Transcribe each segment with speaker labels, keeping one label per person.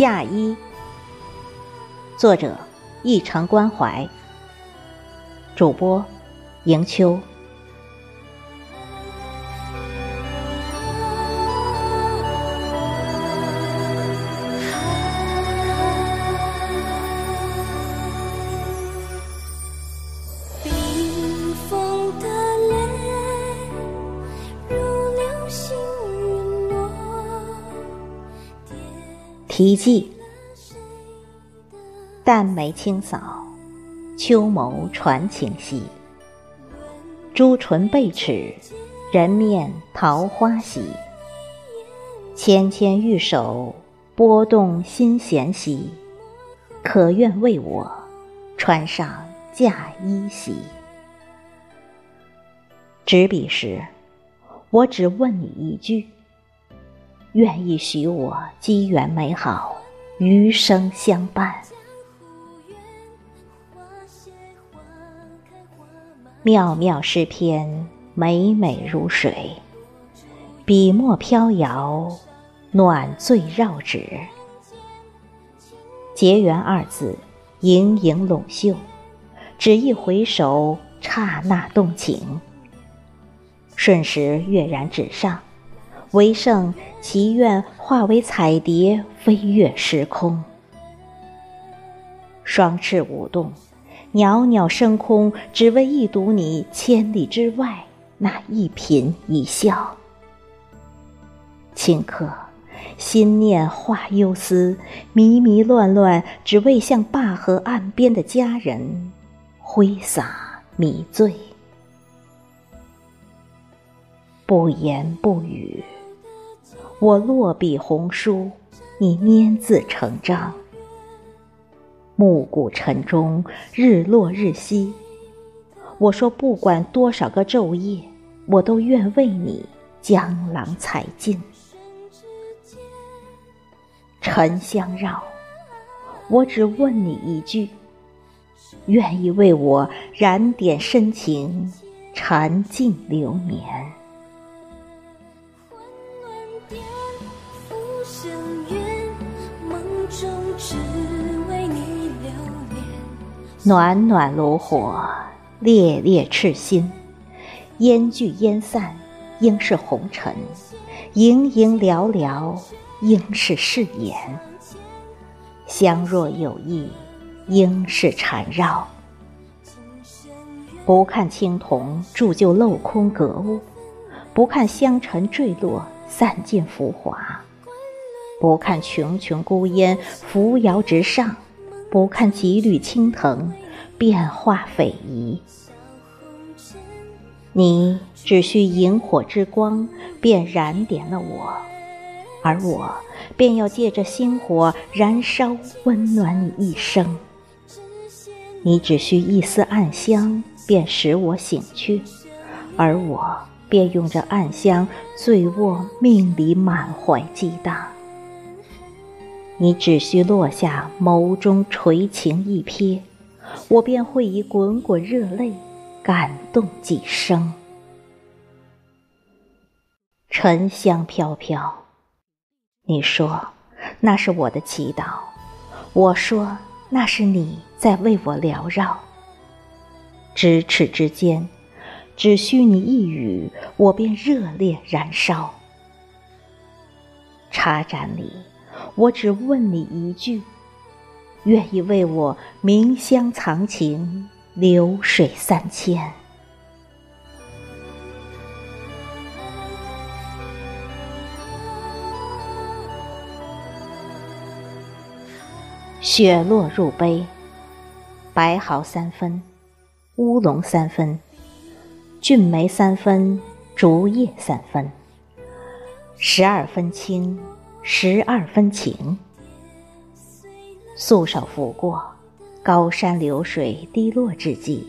Speaker 1: 嫁衣，作者：异常关怀，主播：迎秋。题记：淡眉轻扫，秋眸传情兮。朱唇贝齿，人面桃花喜。纤纤玉手，拨动心弦兮。可愿为我穿上嫁衣兮？执笔时，我只问你一句：愿意许我机缘美好，余生相伴。妙妙诗篇，美美如水，笔墨飘摇，暖醉绕指。结缘二字，盈盈拢袖，只一回首，刹那动情。瞬时跃然纸上，唯剩祈愿化为彩蝶，飞越时空。双翅舞动，袅袅升空，只为一睹你千里之外那一颦一笑。顷刻，心念化忧思，迷迷乱乱，只为向灞河岸边的佳人挥洒迷醉。不言不语，我落笔红书，你拈字成章。暮鼓晨钟，日落日西。我说不管多少个昼夜，我都愿为你江郎才尽。沉香绕，我只问你一句：愿意为我燃点深情，禅尽流年？
Speaker 2: 覆深渊，梦中只为你留恋。
Speaker 1: 暖暖炉火，烈烈赤心。烟聚烟散，应是红尘；盈盈寥寥，应是誓言。香若有意，应是缠绕。不看青铜铸就镂空格物，不看香尘坠落散尽浮华，不看茕茕孤烟扶摇直上，不看几缕青藤变化匪夷。你只需萤火之光，便燃点了我，而我便要借着星火燃烧，温暖你一生。你只需一丝暗香，便使我醒去，而我便用这暗香醉卧命里满怀激荡。你只需落下眸中垂情一瞥，我便会以滚滚热泪感动几生。沉香飘飘，你说那是我的祈祷，我说那是你在为我缭绕。咫尺之间，只需你一语，我便热烈燃烧。茶盏里，我只问你一句：愿意为我明香藏情，流水三千？雪落入杯，白毫三分，乌龙三分，骏眉三分，竹叶三分，十二分清，十二分情。素手拂过，高山流水滴落之际，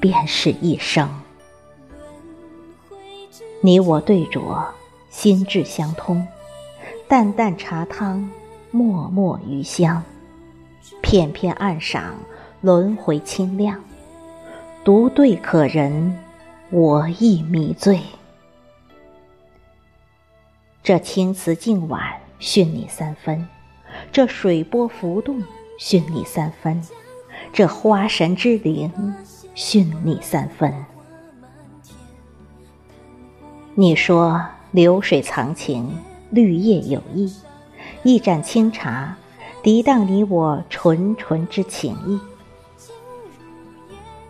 Speaker 1: 便是一生。你我对酌，心智相通，淡淡茶汤，脉脉余香。片片暗赏，轮回清亮。独对可人，我亦迷醉。这青瓷净碗，逊你三分；这水波浮动，熏你三分；这花神之灵，熏你三分。你说流水藏情，绿叶有意，一盏清茶，涤荡你我纯纯之情意。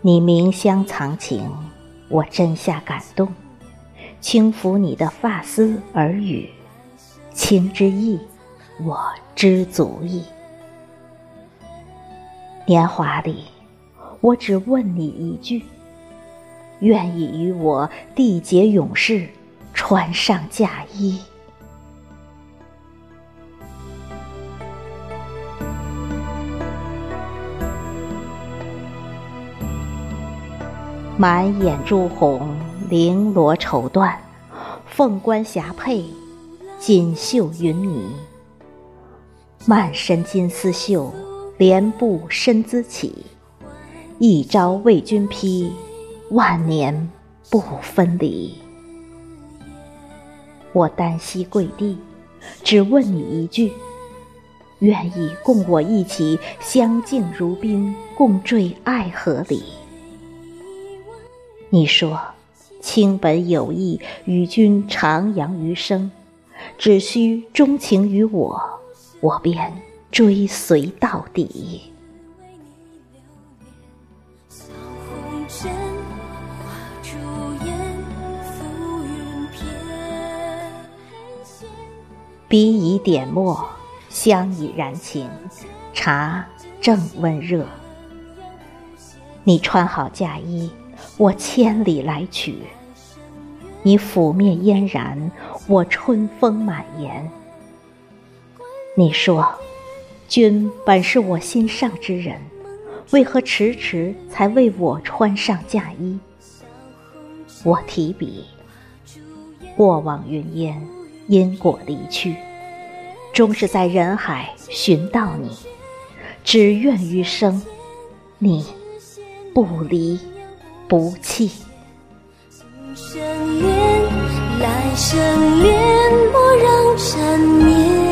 Speaker 1: 你明香藏情，我真下感动，轻抚你的发丝耳语，情之意，我知足矣。年华里，我只问你一句：愿意与我缔结永世，穿上嫁衣。满眼朱红，绫罗绸缎，凤冠霞帔，锦绣云霓。漫身金丝绣，莲步身姿起。一朝为君披，万年不分离。我单膝跪地，只问你一句：愿意共我一起相敬如宾，共坠爱河里？你说，卿本有意与君徜徉余生，只需钟情于我，我便追随到底。笔已点墨，香已燃情，茶正温热。你穿好嫁衣。我千里来取，你拂面嫣然，我春风满颜。你说，君本是我心上之人，为何迟迟才为我穿上嫁衣？我提笔，过往云烟，因果离去，终是在人海寻到你，只愿余生，你不离。不弃今生恋来生恋莫让缠绵。